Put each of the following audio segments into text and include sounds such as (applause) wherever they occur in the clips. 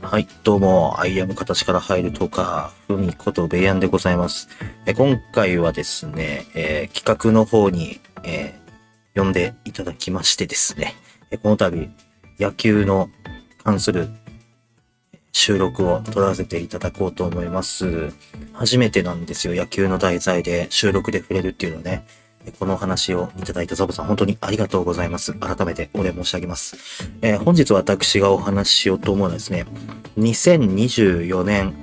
はい、どうも、アイアム形から入るとか、ふみことベイアンでございます。え今回はですね、えー、企画の方に、えー、呼んでいただきましてですね、えこの度、野球の関する収録を撮らせていただこうと思います。初めてなんですよ、野球の題材で収録で触れるっていうのね。このお話をいただいたザボさん、本当にありがとうございます。改めてお礼申し上げます。えー、本日私がお話ししようと思うのはですね、2024年、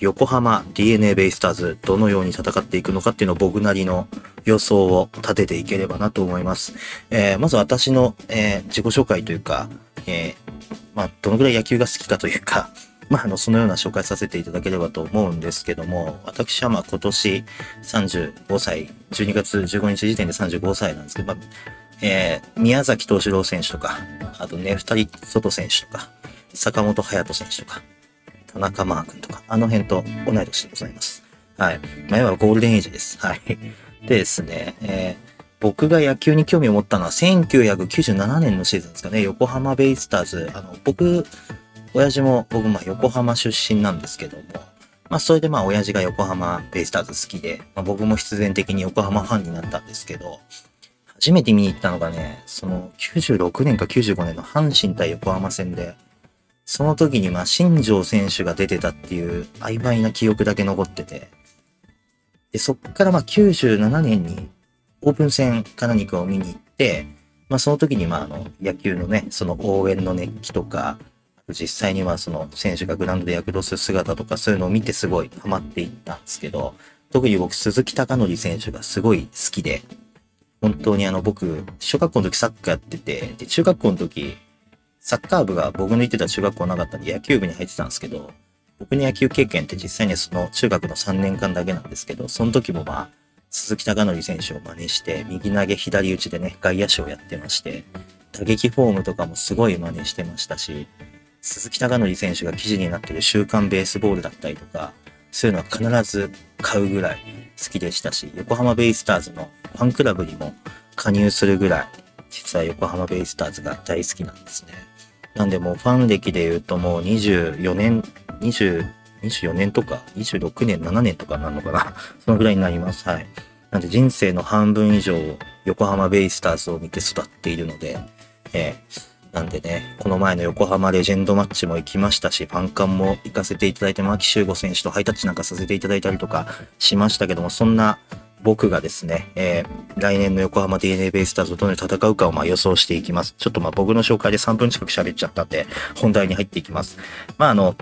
横浜 DNA ベイスターズ、どのように戦っていくのかっていうのを僕なりの予想を立てていければなと思います。えー、まず私の、えー、自己紹介というか、えまあ、どのぐらい野球が好きかというか、まあ、あの、そのような紹介させていただければと思うんですけども、私はまあ今年35歳、12月15日時点で35歳なんですけど、まあ、えー、宮崎東志郎選手とか、あとね、二人外選手とか、坂本隼人選手とか、田中マー君とか、あの辺と同い年でございます。はい。まあ、いわゴールデンエイジです。はい。でですね、えー、僕が野球に興味を持ったのは1997年のシーズンですかね、横浜ベイスターズ。あの、僕、親父も僕まあ横浜出身なんですけども、まあそれでまあ親父が横浜ベイスターズ好きで、まあ、僕も必然的に横浜ファンになったんですけど、初めて見に行ったのがね、その96年か95年の阪神対横浜戦で、その時にまあ新庄選手が出てたっていう曖昧な記憶だけ残ってて、で、そっからまあ97年にオープン戦か何かを見に行って、まあその時にまああの野球のね、その応援の熱気とか、実際にはその選手がグラウンドで躍動する姿とかそういうのを見てすごいハマっていったんですけど、特に僕鈴木隆則選手がすごい好きで、本当にあの僕、小学校の時サッカーやってて、で、中学校の時、サッカー部が僕の行ってた中学校なかったんで野球部に入ってたんですけど、僕の野球経験って実際にその中学の3年間だけなんですけど、その時もまあ、鈴木隆則選手を真似して、右投げ左打ちでね、外野手をやってまして、打撃フォームとかもすごい真似してましたし、鈴木貴則選手が記事になっている週刊ベースボールだったりとか、そういうのは必ず買うぐらい好きでしたし、横浜ベイスターズのファンクラブにも加入するぐらい、実は横浜ベイスターズが大好きなんですね。なんでもうファン歴で言うともう24年、20、24年とか26年、7年とかなのかな (laughs) そのぐらいになります。はい。なんで人生の半分以上横浜ベイスターズを見て育っているので、えーなんでね、この前の横浜レジェンドマッチも行きましたし、ファンカンも行かせていただいて、牧秀悟選手とハイタッチなんかさせていただいたりとかしましたけども、そんな僕がですね、えー、来年の横浜 DNA ベイスターズとどのように戦うかをま予想していきます。ちょっとまあ僕の紹介で3分近く喋っちゃったんで、本題に入っていきます。まああの、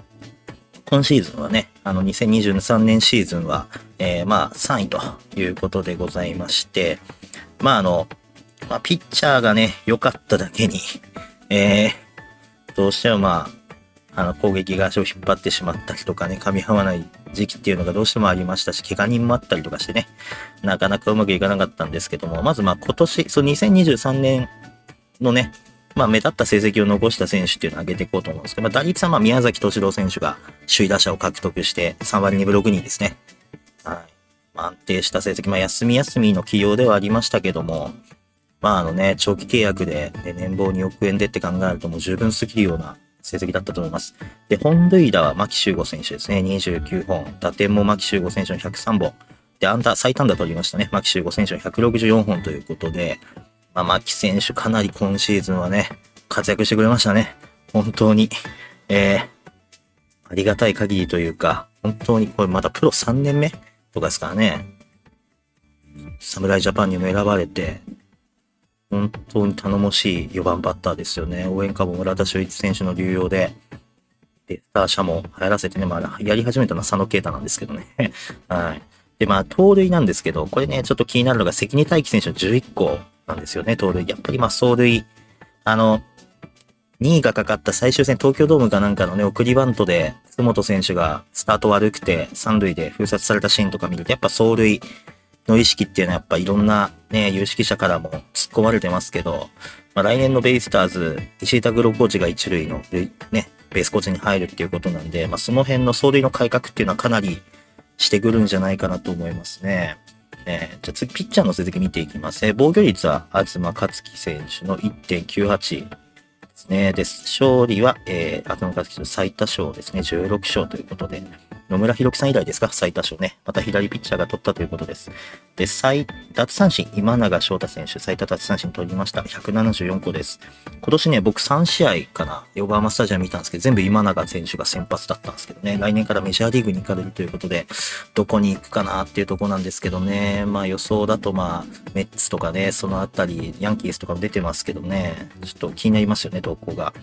今シーズンはね、あの2023年シーズンは、えー、まあ3位ということでございまして、まああの、まあ、ピッチャーがね、良かっただけに、えー、どうしてもまあ、あの攻撃が足を引っ張ってしまったりとかね、噛み合わない時期っていうのがどうしてもありましたし、怪我人もあったりとかしてね、なかなかうまくいかなかったんですけども、まずまあ今年、そう2023年のね、まあ目立った成績を残した選手っていうのを挙げていこうと思うんですけど、まあ打率はまあ宮崎敏郎選手が首位打者を獲得して3割2分6人ですね。はい。安定した成績、まあ休み休みの起用ではありましたけども、まああのね、長期契約で、ね、年俸2億円でって考えるともう十分すぎるような成績だったと思います。で、本塁打は牧秀悟選手ですね。29本。打点も牧秀悟選手の103本。で、アンダー、最短打取りましたね。牧秀悟選手の164本ということで、まあ、牧選手かなり今シーズンはね、活躍してくれましたね。本当に。えー、ありがたい限りというか、本当にこれまだプロ3年目とかですからね。侍ジャパンにも選ばれて、本当に頼もしい4番バッターですよね。応援歌も村田修一選手の流用で、で、スターシャも流行らせてね、まあ、やり始めたのは佐野啓太なんですけどね。(laughs) はい。で、まあ、盗塁なんですけど、これね、ちょっと気になるのが関根大輝選手の11個なんですよね、盗塁。やっぱりまあ、走塁。あの、2位がかかった最終戦東京ドームかなんかのね、送りバントで、楠本選手がスタート悪くて、三塁で封殺されたシーンとか見ると、やっぱ走塁の意識っていうのはやっぱいろんなね、有識者からも突っ込まれてますけど、まあ、来年のベイスターズ、石井拓郎コーチが一塁のね、ベースコーチに入るっていうことなんで、まあ、その辺の走塁の改革っていうのはかなりしてくるんじゃないかなと思いますね。えー、じゃあ次、ピッチャーの成績見ていきます。え、防御率は東克樹選手の1.98。ですね。で、勝利は、えー、後の最多勝ですね。16勝ということで、野村弘樹さん以来ですか？最多勝ね。また左ピッチャーが取ったということです。で、最、奪三振、今永翔太選手、最多奪三振取りました。174個です。今年ね、僕3試合かな、横浜スタジアム見たんですけど、全部今永選手が先発だったんですけどね、来年からメジャーリーグに行かれるということで、どこに行くかなっていうとこなんですけどね、まあ予想だとまあ、メッツとかね、そのあたり、ヤンキースとかも出てますけどね、ちょっと気になりますよね、動向が。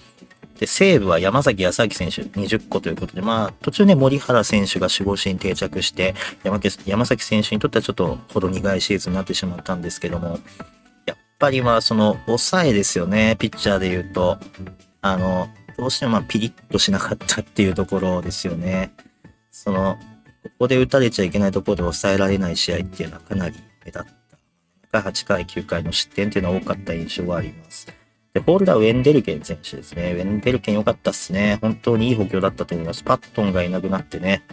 で、西武は山崎康明選手20個ということで、まあ、途中ね、森原選手が守護神定着して、山山崎選手にとってはちょっとほど苦いシーズンになってしまったんですけども、やっぱりまあ、その、抑えですよね、ピッチャーで言うと。あの、どうしてもまあ、ピリッとしなかったっていうところですよね。その、ここで打たれちゃいけないところで抑えられない試合っていうのはかなり目立った。8回、9回の失点っていうのは多かった印象があります。で、ホールダー・ウェンデルケン選手ですね。ウェンデルケン良かったっすね。本当にいい補強だったと思います。パットンがいなくなってね、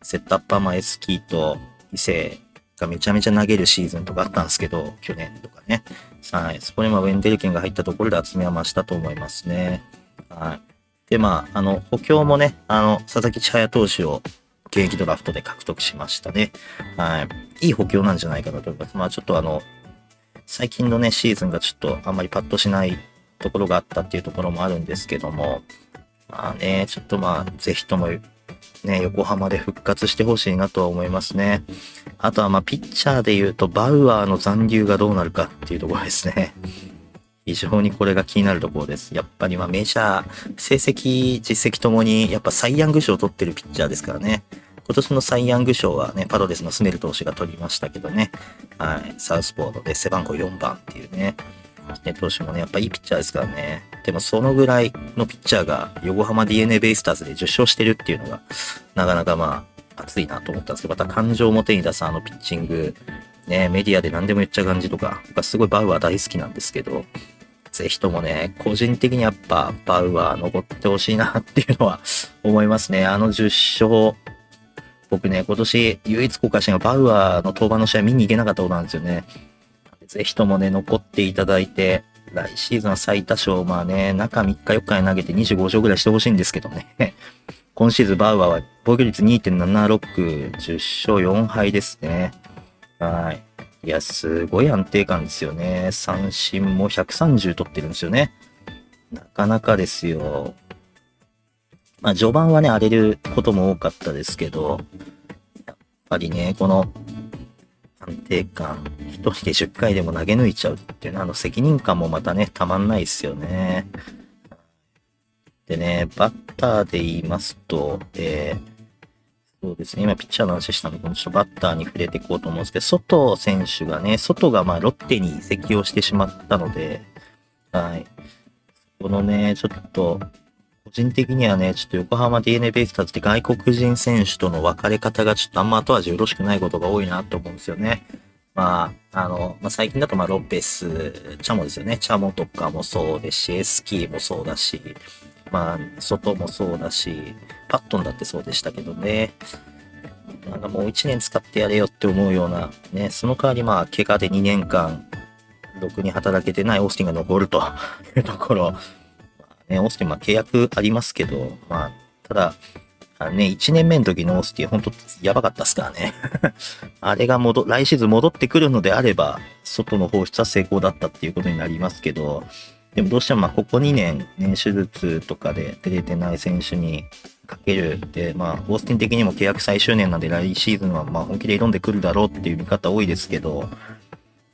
セットアッパーマエスキーと伊勢がめちゃめちゃ投げるシーズンとかあったんですけど、去年とかね。はい。そこにまあウェンデルケンが入ったところで厚みは増したと思いますね。はい。で、まあ、あの、補強もね、あの、佐々木千早投手を現役ドラフトで獲得しましたね。はい。いい補強なんじゃないかなと思います。まあ、ちょっとあの、最近のね、シーズンがちょっとあんまりパッとしないところがあったっていうところもあるんですけども、まあね、ちょっとまあ、ぜひともね、横浜で復活してほしいなとは思いますね。あとはまあ、ピッチャーで言うと、バウアーの残留がどうなるかっていうところですね。(laughs) 非常にこれが気になるところです。やっぱりまあメジャー、成績、実績ともに、やっぱサイヤング賞を取ってるピッチャーですからね。今年のサイヤング賞はね、パドレスのスネル投手が取りましたけどね。はい。サウスポードで背番号4番っていうね。ね、投手もね、やっぱいいピッチャーですからね。でもそのぐらいのピッチャーが横浜 DNA ベイスターズで10勝してるっていうのが、なかなかまあ、熱いなと思ったんですけど、また感情を表に出すあのピッチング、ね、メディアで何でも言っちゃう感じとか、僕はすごいバウアー大好きなんですけど、ぜひともね、個人的にやっぱバウアー残ってほしいなっていうのは思いますね。あの10勝、僕ね、今年唯一公開したのがバウアーの登板の試合見に行けなかったことなんですよね。ぜひともね、残っていただいて、来シーズンは最多勝、まあね、中3日4日に投げて25勝ぐらいしてほしいんですけどね。(laughs) 今シーズンバウアーは防御率2.76、10勝4敗ですね。はい。いや、すごい安定感ですよね。三振も130取ってるんですよね。なかなかですよ。まあ、序盤はね、荒れることも多かったですけど、やっぱりね、この安定感、一人で10回でも投げ抜いちゃうっていうのは、あの責任感もまたね、たまんないですよね。でね、バッターで言いますと、えー、そうですね、今ピッチャーの話したので、ちょっとバッターに触れていこうと思うんですけど、外選手がね、外がまあロッテに移籍をしてしまったので、はい。このね、ちょっと、人的にはね、ちょっと横浜 DNA ベイスターズって外国人選手との分かれ方がちょっとあんま後味よろしくないことが多いなと思うんですよね。まあ、あの、まあ、最近だとまあロペス、チャモですよね。チャモとかもそうですし、エスキーもそうだし、まあ、外もそうだし、パットンだってそうでしたけどね。なんかもう1年使ってやれよって思うような、ね、その代わりまあ、怪我で2年間、ろくに働けてないオースティンが残るというところ、ね、オースティン、まあ契約ありますけど、まあ、ただ、あね、1年目の時のオースティン、ほんとやばかったっすからね。(laughs) あれが戻、来シーズン戻ってくるのであれば、外の放出は成功だったっていうことになりますけど、でもどうしてもまあここ2年、ね、手術とかで出れてない選手にかけるで、まあ、オースティン的にも契約最終年なんで来シーズンはま本気で挑んでくるだろうっていう見方多いですけど、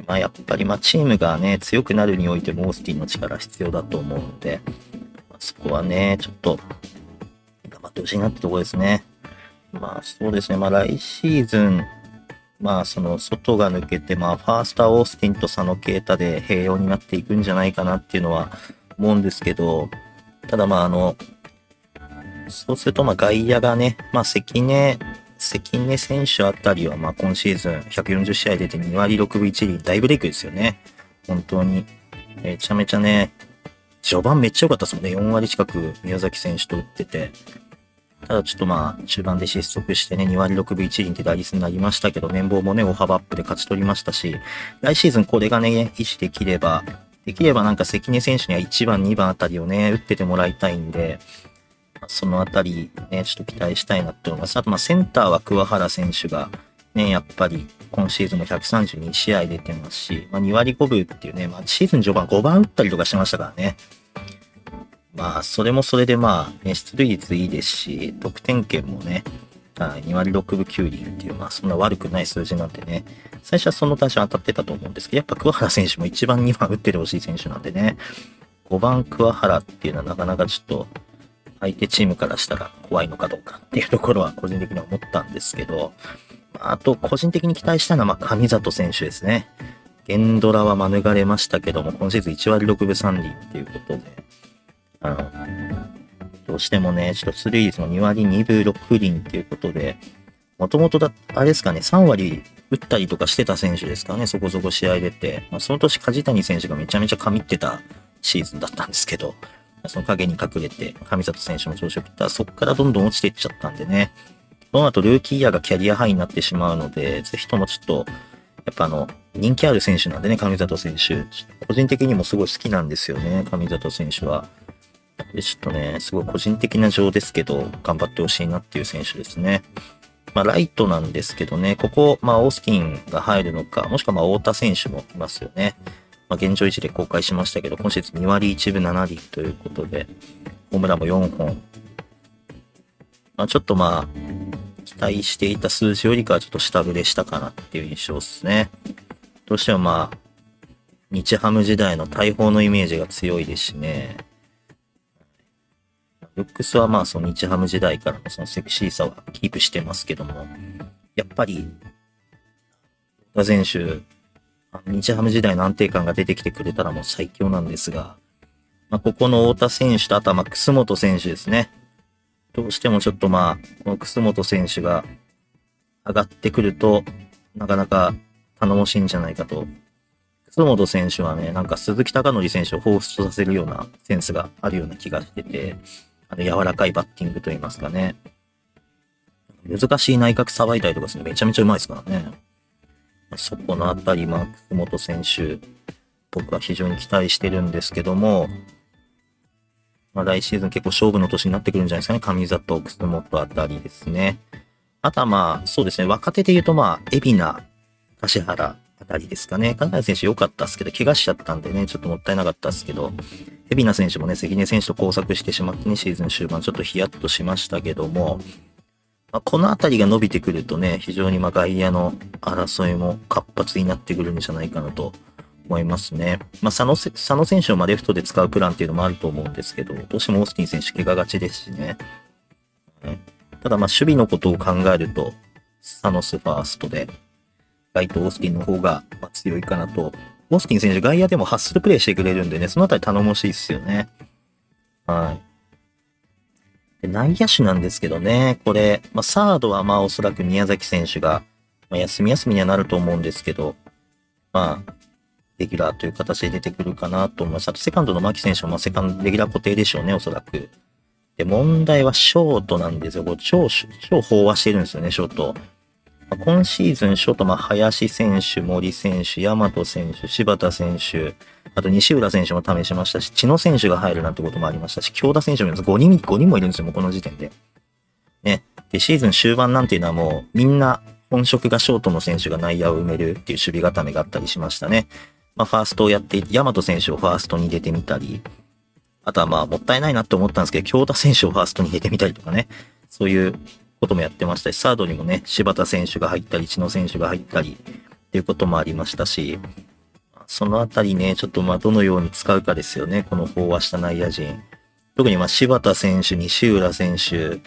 まあやっぱりまチームがね、強くなるにおいてもオースティンの力必要だと思うので、そこはね、ちょっと、頑張ってほしいなってとこですね。まあそうですね、まあ来シーズン、まあその外が抜けて、まあファーストオースティンと佐野啓太で併用になっていくんじゃないかなっていうのは思うんですけど、ただまああの、そうするとまあ外野がね、まあ関根、関根選手あたりはまあ今シーズン140試合出て2割6分1厘大ブレイクですよね。本当に。めちゃめちゃね、序盤めっちゃ良かったですもんね。4割近く宮崎選手と打ってて。ただちょっとまあ、中盤で失速してね、2割6分1厘って打率になりましたけど、年俸もね、大幅アップで勝ち取りましたし、来シーズンこれがね、維持できれば、できればなんか関根選手には1番、2番あたりをね、打っててもらいたいんで、そのあたりね、ちょっと期待したいなって思います。あと、まあ、センターは桑原選手が、ね、やっぱり今シーズンも132試合出てますし、まあ、2割5分っていうね、まあ、シーズン序盤5番打ったりとかしてましたからね。まあ、それもそれでまあ、ね、出塁率いいですし、得点圏もね、2割6分9厘っていう、まあ、そんな悪くない数字なんでね、最初はその対象当たってたと思うんですけど、やっぱ桑原選手も1番、2番打っててほしい選手なんでね、5番桑原っていうのはなかなかちょっと、相手チームからしたら怖いのかどうかっていうところは個人的には思ったんですけど、あと、個人的に期待したのは、まあ、上里選手ですね。ゲンドラは免れましたけども、今シーズン1割6分3厘っていうことで、あの、どうしてもね、ちょっとスリーズの2割2分6厘っていうことで、もともとだ、あれですかね、3割打ったりとかしてた選手ですかね、そこそこ試合出て、まあ、その年梶谷選手がめちゃめちゃ神ってたシーズンだったんですけど、その影に隠れて、上里選手も調子よくったら、そこからどんどん落ちていっちゃったんでね、この後ルーキーイヤーがキャリアハイになってしまうので、ぜひともちょっと、やっぱあの、人気ある選手なんでね、上里選手。個人的にもすごい好きなんですよね、上里選手は。で、ちょっとね、すごい個人的な情ですけど、頑張ってほしいなっていう選手ですね。まあ、ライトなんですけどね、ここ、まあ、オースティンが入るのか、もしくはまあ、太田選手もいますよね。まあ、現状維持で公開しましたけど、今シーズン2割1分7厘ということで、ホームランも4本。まあ、ちょっとまあ、期待していた数字よりかはちょっと下振れしたかなっていう印象ですね。どうしてもまあ、日ハム時代の大砲のイメージが強いですしね。ルックスはまあその日ハム時代からのそのセクシーさはキープしてますけども、やっぱり、田選手、日ハム時代の安定感が出てきてくれたらもう最強なんですが、まあ、ここの太田選手と、あとは、楠本選手ですね。どうしてもちょっとまあ、この楠本選手が上がってくると、なかなか頼もしいんじゃないかと。楠本選手はね、なんか鈴木貴則選手を彷彿とさせるようなセンスがあるような気がしてて、あの柔らかいバッティングと言いますかね。難しい内角さばいたりとかするのめちゃめちゃうまいですからね。そこのあたり、まあ、楠本選手、僕は非常に期待してるんですけども、まあ、来シーズン結構勝負の年になってくるんじゃないですかね。上里、楠本あたりですね。あとはまあ、そうですね。若手で言うとまあ、海老名、柏原あたりですかね。金谷選手良かったっすけど、怪我しちゃったんでね、ちょっともったいなかったっすけど、海老名選手もね、関根選手と交錯してしまってね、シーズン終盤ちょっとヒヤッとしましたけども、まあ、このあたりが伸びてくるとね、非常にまあ外野の争いも活発になってくるんじゃないかなと思いますね。まあ、佐野佐野選手をまレフトで使うプランっていうのもあると思うんですけど、どうしてもオースティン選手怪我がちですしね。ただま守備のことを考えると、サノスファーストで、ライトオースティンの方が強いかなと。オースティン選手外野でもハッスルプレイしてくれるんでね、そのあたり頼もしいっすよね。はい。で内野手なんですけどね、これ、まあ、サードはまあおそらく宮崎選手が、まあ、休み休みにはなると思うんですけど、まあ、レギュラーという形で出てくるかなと思います。あと、セカンドの牧選手も、セカンド、レギュラー固定でしょうね、おそらく。で、問題はショートなんですよ。これ超、超飽和してるんですよね、ショート。まあ、今シーズン、ショート、まあ、林選手、森選手、大和選手、柴田選手、あと西浦選手も試しましたし、千野選手が入るなんてこともありましたし、京田選手もいます。5人、5人もいるんですよ、もうこの時点で。ね。で、シーズン終盤なんていうのはもう、みんな、本職がショートの選手が内野を埋めるっていう守備固めがあったりしましたね。まあ、ファーストをやって、ヤマト選手をファーストに入れてみたり、あとはまあ、もったいないなって思ったんですけど、京田選手をファーストに入れてみたりとかね、そういうこともやってましたし、サードにもね、柴田選手が入ったり、千野選手が入ったり、っていうこともありましたし、そのあたりね、ちょっとまあ、どのように使うかですよね、この飽和した内野陣。特にまあ、柴田選手、西浦選手、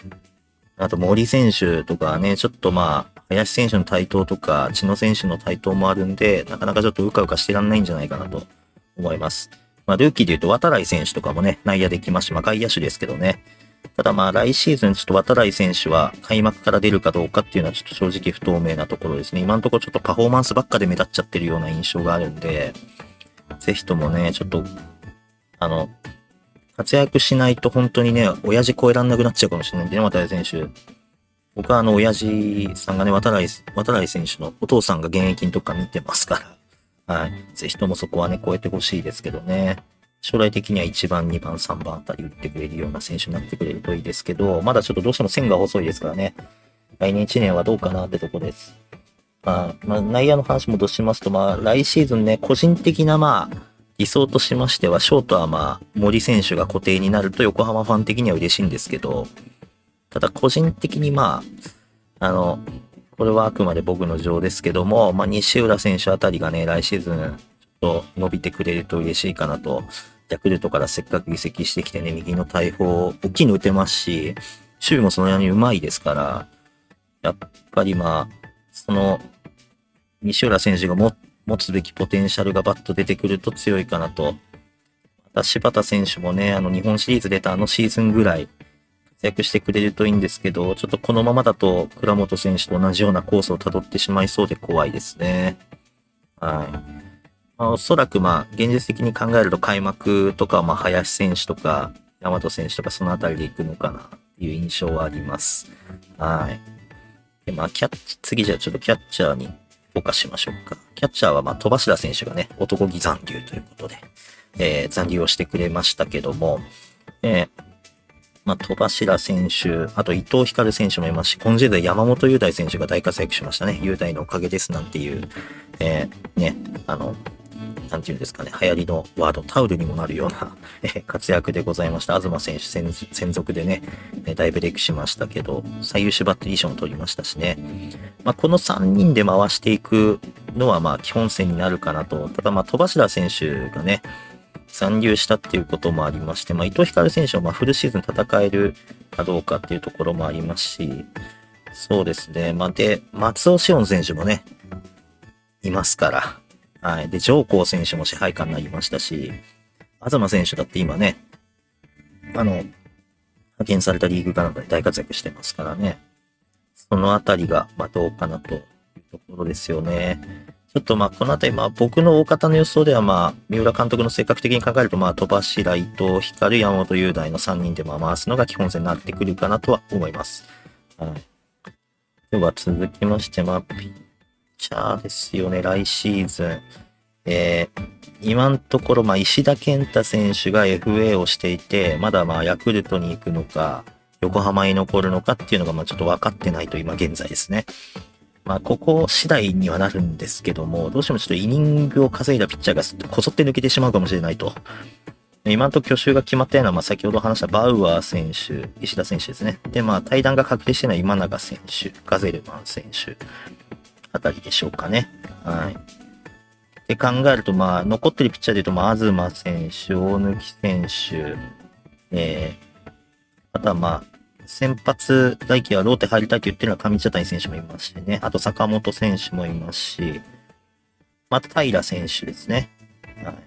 あと森選手とかね、ちょっとまあ、林選手の台頭とか、千野選手の台頭もあるんで、なかなかちょっとうかうかしてらんないんじゃないかなと思います。まあ、ルーキーで言うと、渡来選手とかもね、内野できますし、まあ、外野手ですけどね。ただまあ、来シーズンちょっと渡来選手は開幕から出るかどうかっていうのはちょっと正直不透明なところですね。今のところちょっとパフォーマンスばっかで目立っちゃってるような印象があるんで、ぜひともね、ちょっと、あの、活躍しないと本当にね、親父超えらんなくなっちゃうかもしれないんでね、渡来選手。僕はあの、親父さんがね、渡来、渡来選手のお父さんが現役のとこから見てますから、はい。ぜひともそこはね、超えてほしいですけどね。将来的には1番、2番、3番あたり打ってくれるような選手になってくれるといいですけど、まだちょっとどうしても線が細いですからね。来年1年はどうかなってとこです。まあ、まあ、内野の話戻しますと、まあ、来シーズンね、個人的な、まあ、理想としましては、ショートはまあ、森選手が固定になると横浜ファン的には嬉しいんですけど、ただ個人的にまあ、あの、これはあくまで僕の情ですけども、まあ、西浦選手あたりがね、来シーズン、ちょっと伸びてくれると嬉しいかなと。ヤクルトからせっかく移籍してきてね、右の大砲を、大きいの打てますし、守備もそのように上手いですから、やっぱりまあ、その、西浦選手が持っ持つべきポテンシャルがバッと出てくると強いかなと。また柴田選手もね、あの日本シリーズ出たあのシーズンぐらい活躍してくれるといいんですけど、ちょっとこのままだと倉本選手と同じようなコースを辿ってしまいそうで怖いですね。はい。まあ、おそらくまあ、現実的に考えると開幕とかまあ、林選手とか、大和選手とかそのあたりで行くのかなっていう印象はあります。はい。で、まあ、キャッチ、次じゃあちょっとキャッチャーにフォーカスしましょうか。キャッチャーはまあ、戸柱選手がね、男気残留ということで、えー、残留をしてくれましたけども、えー、まあ、戸柱選手、あと伊藤光選手もいますし、今時代山本雄大選手が大活躍しましたね。雄大のおかげですなんていう、えー、ね、あの、なんていうんですかね、流行りのワード、タオルにもなるような (laughs) 活躍でございました。東選手専属でね、大ブレイクしましたけど、最優秀バッテリー賞も取りましたしね。まあ、この3人で回していくのは、まあ、基本線になるかなと。ただ、まあ、戸柱選手がね、残留したっていうこともありまして、まあ、伊藤光選手はまフルシーズン戦えるかどうかっていうところもありますし、そうですね。まあ、で、松尾志音選手もね、いますから、はい。で、上皇選手も支配下になりましたし、東選手だって今ね、あの、派遣されたリーグかなんかで大活躍してますからね。そのあたりが、まあ、どうかなというところですよね。ちょっとまあ、このあたり、まあ、僕の大方の予想では、まあ、三浦監督の性格的に考えると、まあ、戸柱、伊藤、光、山本雄大の3人でまあ回すのが基本線になってくるかなとは思います。はい。では続きまして、まあ、ピッチャーですよね、来シーズン。えー、今のところ、まあ、石田健太選手が FA をしていて、まだまあ、ヤクルトに行くのか、横浜に残るのかっていうのが、まあ、ちょっと分かってないと今現在ですね。まあ、ここ次第にはなるんですけども、どうしてもちょっとイニングを稼いだピッチャーがこそって抜けてしまうかもしれないと。今のところ去就が決まったような、まあ、先ほど話したバウアー選手、石田選手ですね。で、まあ、対談が確定してない今永選手、ガゼルマン選手あたりでしょうかね。はい。で考えると、まあ、残ってるピッチャーで言うと、まあ、東選手、大貫選手、えー、あとはまあ、先発大輝はローテ入りたいと言ってるのは上茶谷選手もいますしね。あと坂本選手もいますし、また平選手ですね。はい。ま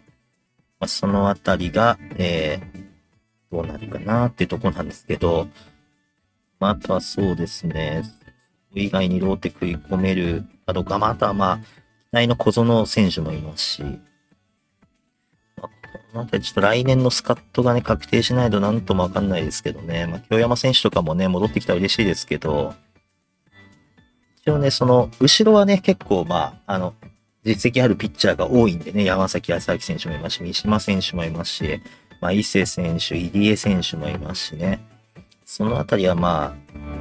あ、そのあたりが、えー、どうなるかなっていうところなんですけど、まあ、あとはそうですね、以外にローテ食い込めるかどうか、まあ、あとはまあ、期待の小園選手もいますし、まあ、このあたりちょっと来年のスカットがね、確定しないとなんともわかんないですけどね、まあ、京山選手とかもね、戻ってきたら嬉しいですけど、一応ね、その、後ろはね、結構、まあ、あの、実績あるピッチャーが多いんでね、山崎康明選手もいますし、三島選手もいますし、まあ、伊勢選手、入江選手もいますしね。そのあたりはま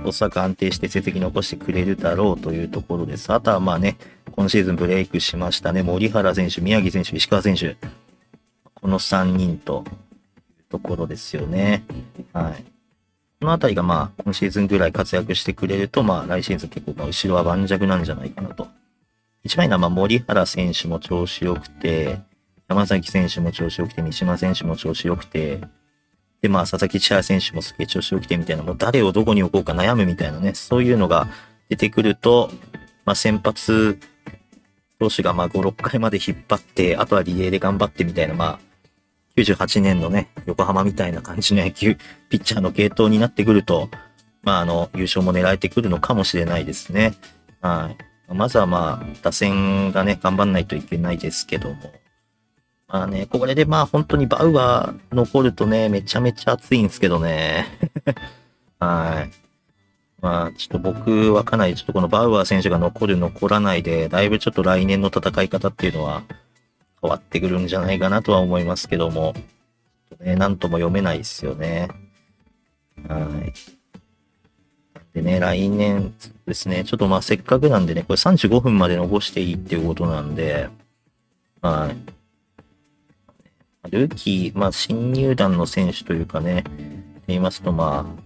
あ、おそらく安定して成績残してくれるだろうというところです。あとはまあね、今シーズンブレイクしましたね、森原選手、宮城選手、石川選手。この3人というところですよね。はい。このあたりがまあ、今シーズンぐらい活躍してくれると、まあ、来シーズン結構、まあ、後ろは盤石なんじゃないかなと一番いいのは、まあ、森原選手も調子良くて、山崎選手も調子良くて、三島選手も調子良くて、で、まあ、佐々木千早選手もすげえ調子良くてみたいな、もう誰をどこに置こうか悩むみたいなね、そういうのが出てくると、まあ、先発投手がまあ5、6回まで引っ張って、あとはリレーで頑張ってみたいな、まあ、98年のね、横浜みたいな感じの野球、ピッチャーの系統になってくると、まあ、あの、優勝も狙えてくるのかもしれないですね。はい。まずはまあ、打線がね、頑張んないといけないですけども。まあね、これでまあ本当にバウアー残るとね、めちゃめちゃ熱いんですけどね。(laughs) はい。まあ、ちょっと僕はかなりちょっとこのバウアー選手が残る残らないで、だいぶちょっと来年の戦い方っていうのは変わってくるんじゃないかなとは思いますけども、ね、なんとも読めないですよね。はい。でね、来年ですね、ちょっとまあせっかくなんでね、これ35分まで残していいっていうことなんで、はい。ルーキー、まあ新入団の選手というかね、言いますとまあ、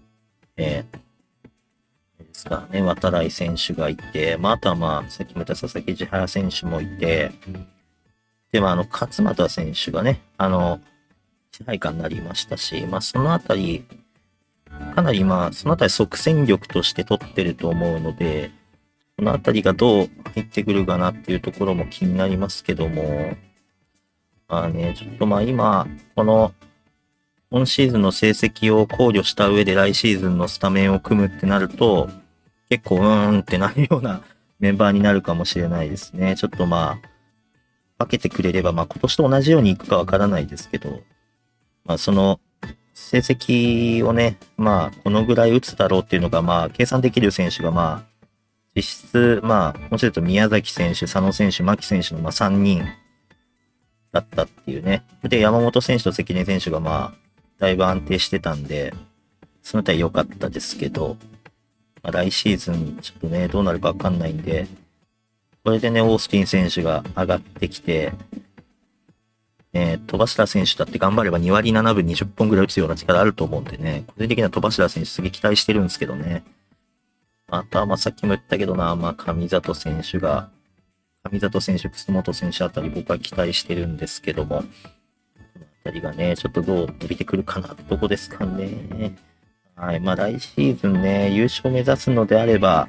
えー、ですかね、渡来選手がいて、まあ、あとはまあ、さっきも言った佐々木千原選手もいて、で、まあ、あの、勝俣選手がね、あの、支配下になりましたし、まあ、そのあたり、かなりまあ、そのあたり即戦力として取ってると思うので、このあたりがどう入ってくるかなっていうところも気になりますけども、まあね、ちょっとまあ今、この、今シーズンの成績を考慮した上で来シーズンのスタメンを組むってなると、結構うーんってなるようなメンバーになるかもしれないですね。ちょっとまあ、分けてくれれば、まあ今年と同じようにいくかわからないですけど、まあその、成績をね、まあ、このぐらい打つだろうっていうのが、まあ、計算できる選手が、まあ、実質、まあ、もちろん宮崎選手、佐野選手、牧選手の、まあ、3人だったっていうね。で、山本選手と関根選手が、まあ、だいぶ安定してたんで、そのあたり良かったですけど、まあ、来シーズン、ちょっとね、どうなるかわかんないんで、これでね、オースティン選手が上がってきて、ね、飛ばした選手だって頑張れば2割7分20本ぐらい打つような力あると思うんでね、個人的には飛ばした選手すげえ期待してるんですけどね。あとは、まあ、さっきも言ったけどな、まあ、上里選手が、上里選手、楠本選手あたり僕は期待してるんですけども、このあたりがね、ちょっとどう伸びてくるかなってとこですかね。はい。まあ、来シーズンね、優勝目指すのであれば、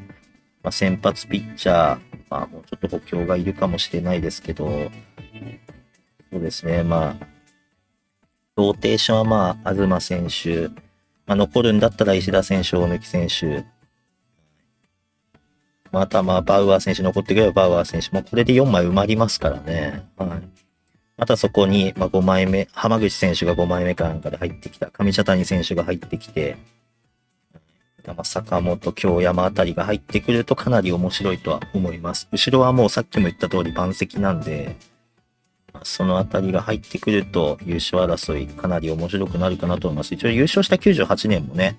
まあ、先発ピッチャー、まあ、もうちょっと補強がいるかもしれないですけど、そうですね、まあ、ローテーションはまあ、東選手、まあ、残るんだったら石田選手、大貫選手、またまあ、バウアー選手残ってくればバウアー選手もこれで4枚埋まりますからね。はい。またそこに、まあ、5枚目、浜口選手が5枚目かなんかで入ってきた、上茶谷選手が入ってきて、まあ、坂本、京山あたりが入ってくるとかなり面白いとは思います。後ろはもうさっきも言った通り番石なんで、そのあたりが入ってくると優勝争いかなり面白くなるかなと思います。一応優勝した98年もね、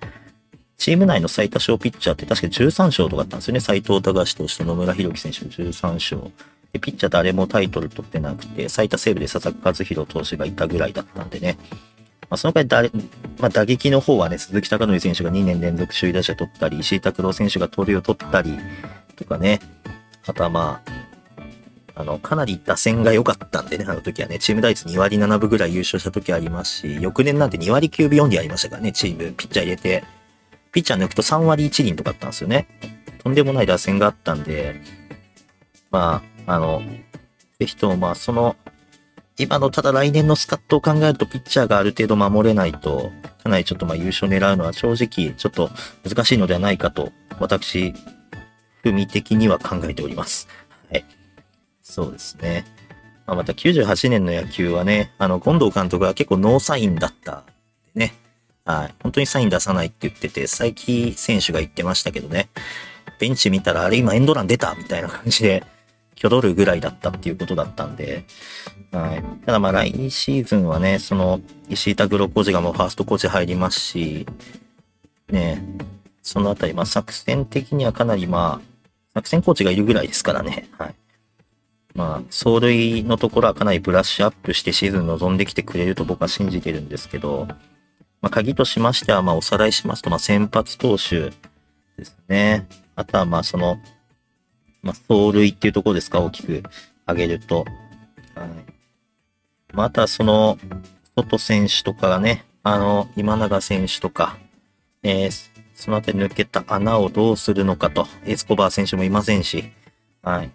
チーム内の最多勝ピッチャーって確か13勝とかあったんですよね。斎藤隆投手と野村弘樹選手13勝。で、ピッチャー誰もタイトル取ってなくて、最多セーブで佐々木和弘投手がいたぐらいだったんでね。まあ、その回誰、まあ、打撃の方はね、鈴木貴則選手が2年連続首位打者取ったり、石井拓郎選手が盗塁を取ったり、とかね。あとはまあ、あの、かなり打線が良かったんでね、あの時はね、チーム打率2割7分ぐらい優勝した時ありますし、翌年なんて2割9分4厘ありましたからね、チーム、ピッチャー入れて。ピッチャー抜くと3割1厘とかあったんですよね。とんでもない打線があったんで、まあ、あの、ぜひともまあ、その、今のただ来年のスカットを考えるとピッチャーがある程度守れないと、かなりちょっとまあ優勝狙うのは正直ちょっと難しいのではないかと、私、ふみ的には考えております。はい。そうですね。まあ、また98年の野球はね、あの、近藤監督は結構ノーサインだった。はい。本当にサイン出さないって言ってて、佐伯選手が言ってましたけどね。ベンチ見たら、あれ今エンドラン出たみたいな感じで、挙取るぐらいだったっていうことだったんで、はい。ただまあ来シーズンはね、その、石井拓郎コーチがもうファーストコーチ入りますし、ね、そのあたり、まあ作戦的にはかなりまあ、作戦コーチがいるぐらいですからね、はい。まあ、走塁のところはかなりブラッシュアップしてシーズン臨んできてくれると僕は信じてるんですけど、まあ、鍵としましては、まあ、おさらいしますと、まあ、先発投手ですね。あとは、まあ、その、まあ、走塁っていうところですか、大きく上げると。はい。また、その、外選手とかがね、あの、今永選手とか、えー、そのあたり抜けた穴をどうするのかと、エスコバー選手もいませんし、はい。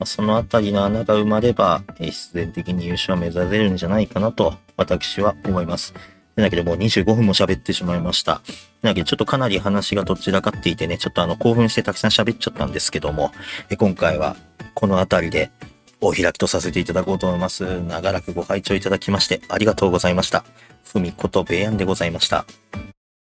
まそのあたりの穴が埋まれば、え必然的に優勝を目指せるんじゃないかなと、私は思います。なわけでもう25分も喋ってしまいました。なわけでちょっとかなり話がどちらかっていてね、ちょっとあの興奮してたくさん喋っちゃったんですけども、え今回はこの辺りでお開きとさせていただこうと思います。長らくご拝聴いただきましてありがとうございました。ふみことべやんでございました。